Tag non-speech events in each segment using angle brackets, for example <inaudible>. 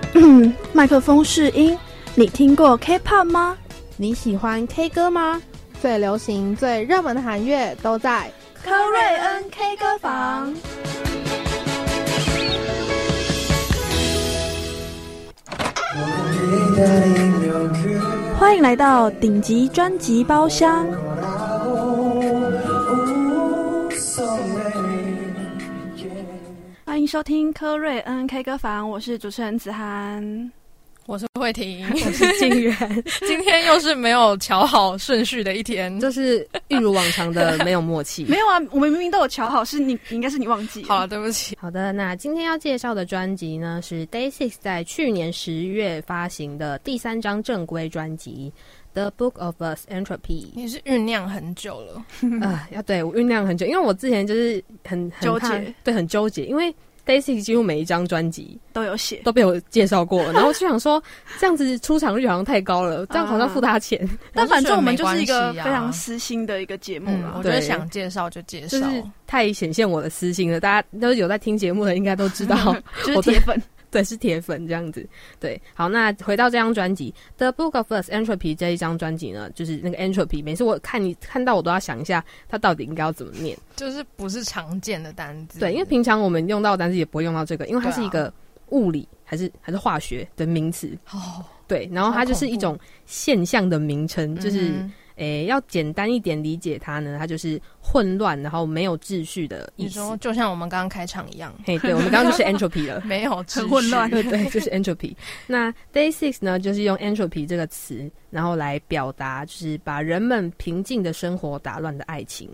<coughs> 麦克风试音，你听过 K-pop 吗？你喜欢 K 歌吗？最流行、最热门的韩乐都在科瑞恩 K 歌房。欢迎来到顶级专辑包厢。欢迎收听科瑞恩 K 歌房，我是主持人子涵。我是慧婷，我是静源。<laughs> 今天又是没有瞧好顺序的一天，就是一如往常的没有默契。<laughs> 没有啊，我们明明都有瞧好，是你应该是你忘记。好了，对不起。好的，那今天要介绍的专辑呢，是 Day Six 在去年十月发行的第三张正规专辑《The Book of Us Entropy》。你是酝酿很久了啊？要对我酝酿很久，因为我之前就是很纠结，对，很纠结，因为。Daisy 几乎每一张专辑都有写，都被我介绍过，<laughs> 然后就想说这样子出场率好像太高了，这样好像付他钱。<laughs> 但反正我们就是一个非常私心的一个节目了，我觉得想介绍就介绍，就是太显现我的私心了。大家都有在听节目的，应该都知道，就是铁粉。对，是铁粉这样子。对，好，那回到这张专辑《The Book of Us Entropy》这一张专辑呢，就是那个 Entropy，每次我看你看到我都要想一下，它到底应该要怎么念，就是不是常见的单字。对，因为平常我们用到单字也不会用到这个，因为它是一个物理还是还是化学的名词。哦，对，然后它就是一种现象的名称，就是。诶，要简单一点理解它呢，它就是混乱，然后没有秩序的意思。你说就像我们刚刚开场一样，嘿，对，我们刚刚就是 entropy 了，<laughs> 没有很混乱，对对，就是 entropy。那 day six 呢，就是用 entropy 这个词，然后来表达，就是把人们平静的生活打乱的爱情。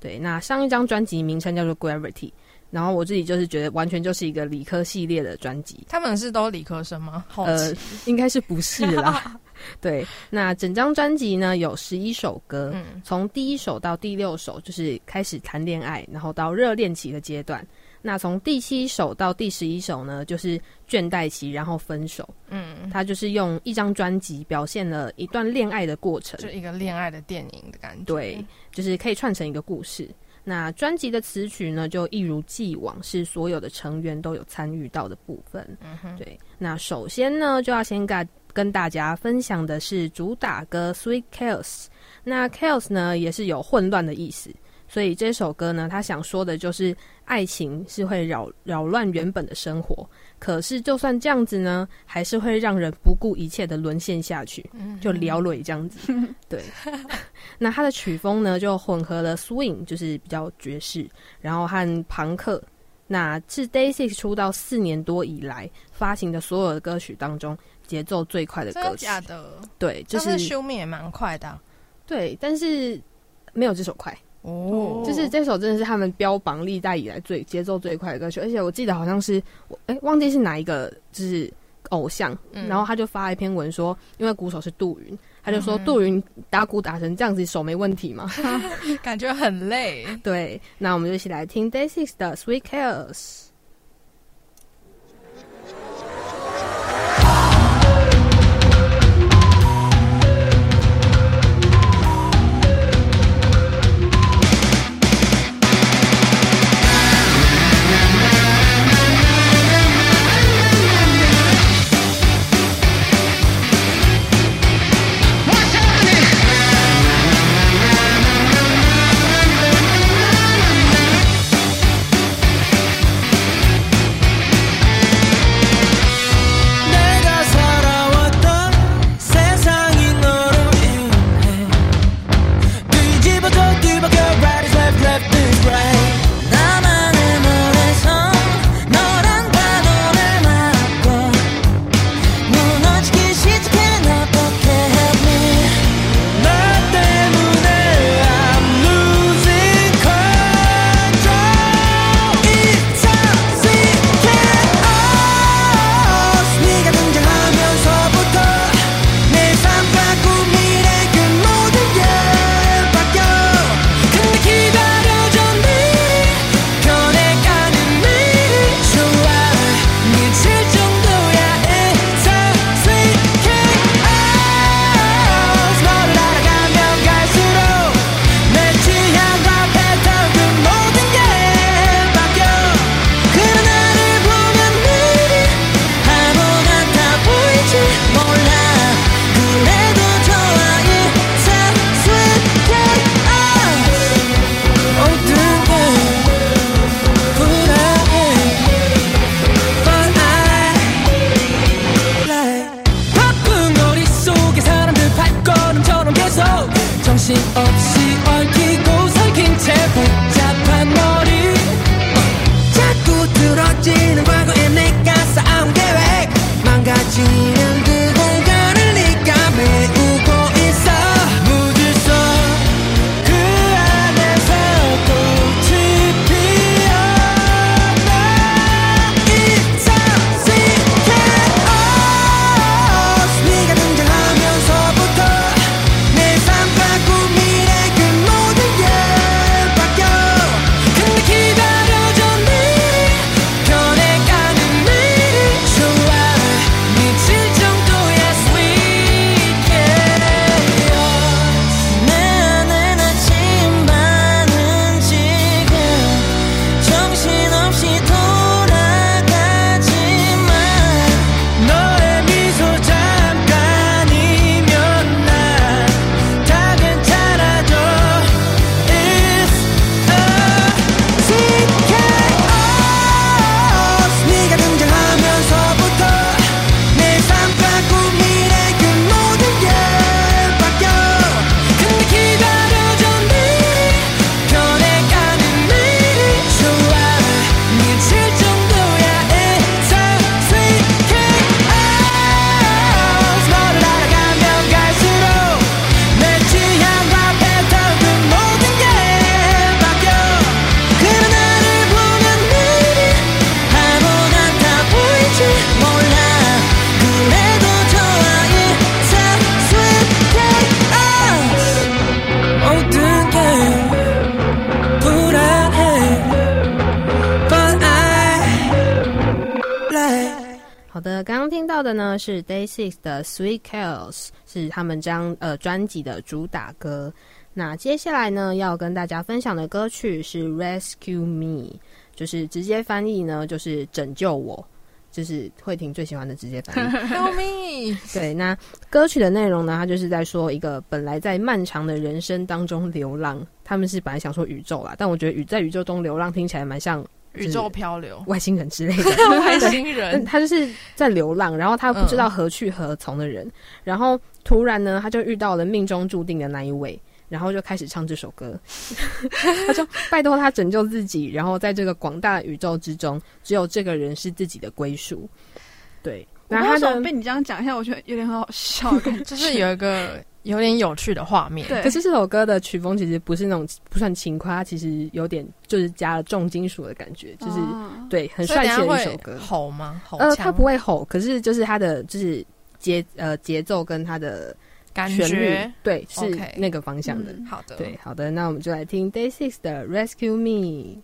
对，那上一张专辑名称叫做 gravity，然后我自己就是觉得完全就是一个理科系列的专辑。他们是都理科生吗？呃，应该是不是啦。<laughs> 对，那整张专辑呢有十一首歌，从第一首到第六首就是开始谈恋爱，然后到热恋期的阶段。那从第七首到第十一首呢，就是倦怠期，然后分手。嗯，他就是用一张专辑表现了一段恋爱的过程，就一个恋爱的电影的感觉。对，就是可以串成一个故事。那专辑的词曲呢，就一如既往是所有的成员都有参与到的部分。嗯哼，对。那首先呢，就要先跟跟大家分享的是主打歌《Sweet Chaos》。那 Chaos 呢，也是有混乱的意思，所以这首歌呢，他想说的就是爱情是会扰扰乱原本的生活，可是就算这样子呢，还是会让人不顾一切的沦陷下去，就撩蕊这样子。<laughs> 对，那他的曲风呢，就混合了 Swing，就是比较爵士，然后和朋克。那是 Daisy 出道四年多以来发行的所有的歌曲当中。节奏最快的歌曲，假的，对，就是修命也蛮快的，对，但是没有这首快哦，就是这首真的是他们标榜历代以来最节奏最快的歌曲，而且我记得好像是我哎忘记是哪一个就是偶像，然后他就发了一篇文说，因为鼓手是杜云，他就说杜云打鼓打成这样子手没问题吗？<laughs> 感觉很累。<laughs> 对，那我们就一起来听 Day Six 的 Sweet Chaos。好的，刚刚听到的呢是 Day Six 的 Sweet Carols，是他们张呃专辑的主打歌。那接下来呢要跟大家分享的歌曲是 Rescue Me，就是直接翻译呢就是拯救我，就是慧婷最喜欢的直接翻译。<laughs> Help me！<laughs> 对，那歌曲的内容呢，它就是在说一个本来在漫长的人生当中流浪，他们是本来想说宇宙啦，但我觉得宇在宇宙中流浪听起来蛮像。宇宙漂流，外星人之类的。<laughs> 外星人，他就是在流浪，然后他不知道何去何从的人，然后突然呢，他就遇到了命中注定的那一位，然后就开始唱这首歌，<laughs> 他说拜托他拯救自己，然后在这个广大宇宙之中，只有这个人是自己的归属。对，然后他的被你这样讲一下，我觉得有点很好笑，<laughs> 就是有一个。有点有趣的画面，对。可是这首歌的曲风其实不是那种不算轻快，它其实有点就是加了重金属的感觉，就是对很帅气的一首歌。吼吗？吼呃，他不会吼，可是就是他的就是节呃节奏跟他的感觉，对，是那个方向的。好的，对，好的，那我们就来听 Day Six 的 Rescue Me。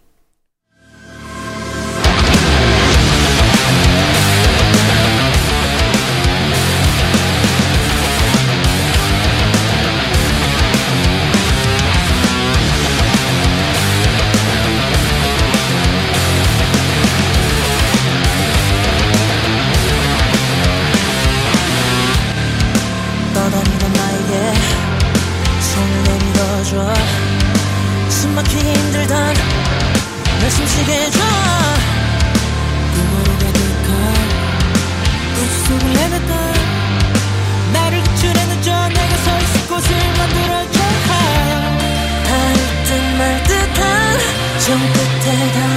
정끝에 다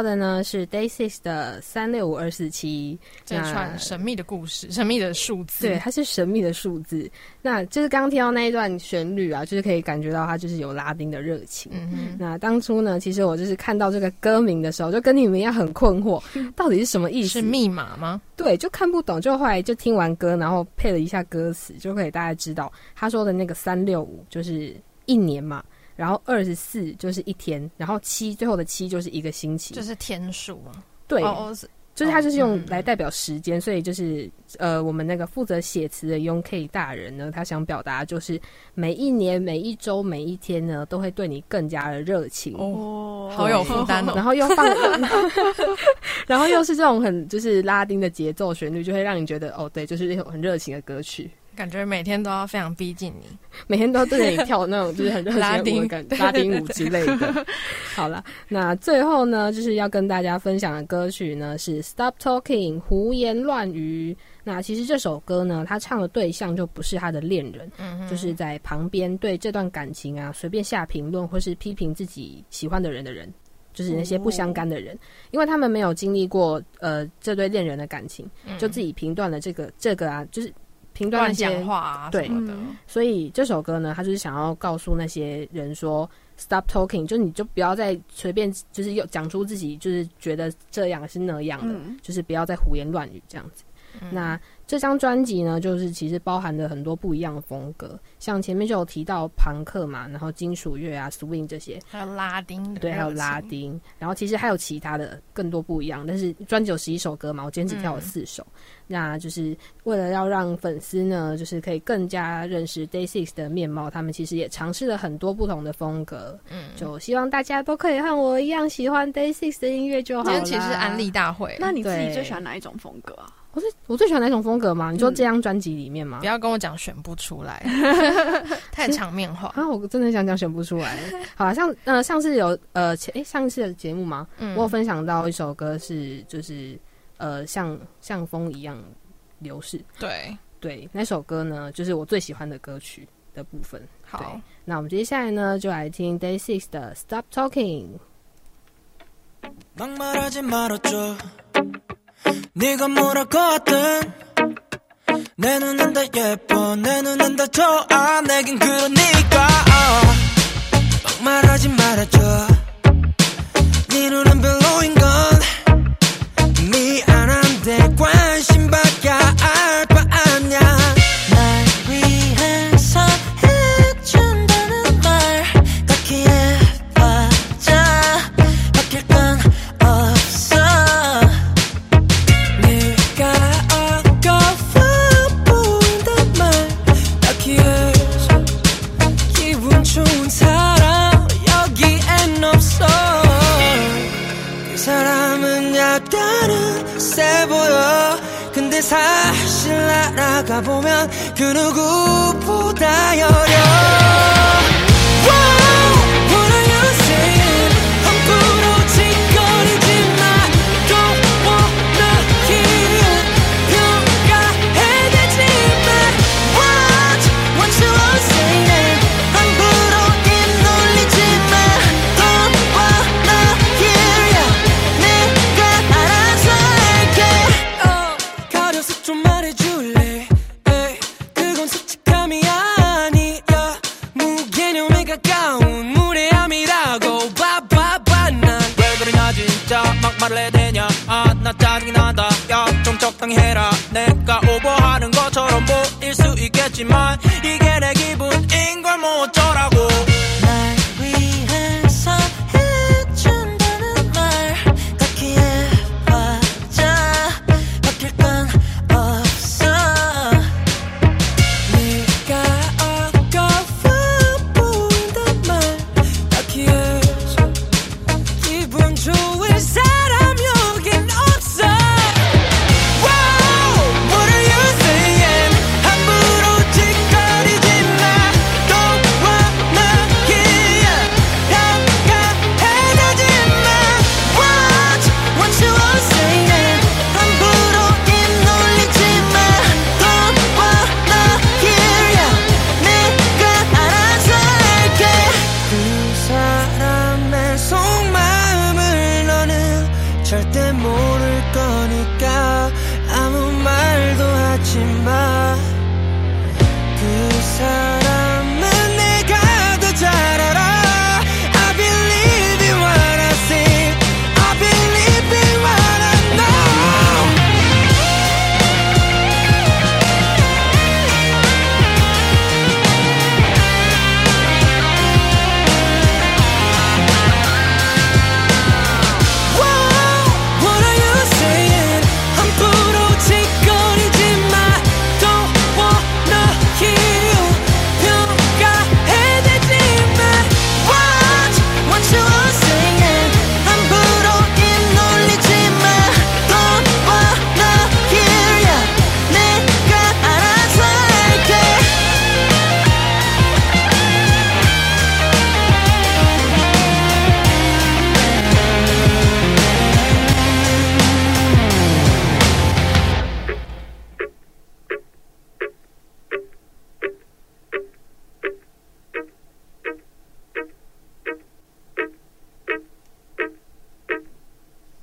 到的呢是 Day Six 的三六五二四七这串神秘的故事，神秘的数字，对，它是神秘的数字。那就是刚刚听到那一段旋律啊，就是可以感觉到它就是有拉丁的热情。嗯那当初呢，其实我就是看到这个歌名的时候，就跟你们一样很困惑，<laughs> 到底是什么意思？是密码吗？对，就看不懂。就后来就听完歌，然后配了一下歌词，就可以大概知道他说的那个三六五就是一年嘛。然后二十四就是一天，然后七最后的七就是一个星期，就是天数嘛。对，就是它就是用来代表时间，所以就是呃，我们那个负责写词的 y K 大人呢，他想表达就是每一年、每一周、每一天呢，都会对你更加的热情哦，好有负担哦。然后又放，然后又是这种很就是拉丁的节奏旋律，就会让你觉得哦，对，就是那种很热情的歌曲。感觉每天都要非常逼近你，每天都要对着你跳那种就是很拉丁感 <laughs> 拉丁舞之类的。好了，那最后呢，就是要跟大家分享的歌曲呢是《Stop Talking》胡言乱语。那其实这首歌呢，他唱的对象就不是他的恋人，就是在旁边对这段感情啊随便下评论或是批评自己喜欢的人的人，就是那些不相干的人，因为他们没有经历过呃这对恋人的感情，就自己评断了这个这个啊，就是。评断那些话对，所以这首歌呢，他就是想要告诉那些人说，stop talking，就你就不要再随便，就是又讲出自己就是觉得这样是那样的，就是不要再胡言乱语这样子。那这张专辑呢，就是其实包含了很多不一样的风格，像前面就有提到朋克嘛，然后金属乐啊，swing 这些，还有拉丁，对，还有拉丁，然后其实还有其他的更多不一样。但是专辑有十一首歌嘛，我今天只跳了四首，那就是为了要让粉丝呢，就是可以更加认识 Day Six 的面貌，他们其实也尝试了很多不同的风格，嗯，就希望大家都可以和我一样喜欢 Day Six 的音乐就好了。今天其实是安利大会，那你自己最喜欢哪一种风格啊？我最我最喜欢哪种风格吗？你说这张专辑里面吗？不要跟我讲选不出来，<laughs> 太场面化啊！我真的想讲选不出来。好像呃上次有呃前哎上次的节目吗？我有分享到一首歌是就是呃像像风一样流逝。对对，那首歌呢就是我最喜欢的歌曲的部分。好，那我们接下来呢就来听 Day Six 的 Stop Talking。 네가 뭐라고 하든. 내 눈은 다 예뻐 내 눈은 다 좋아. 내겐 그러니까 막 말하지 말아줘. 네 눈은 별로인 잊지 마그 사람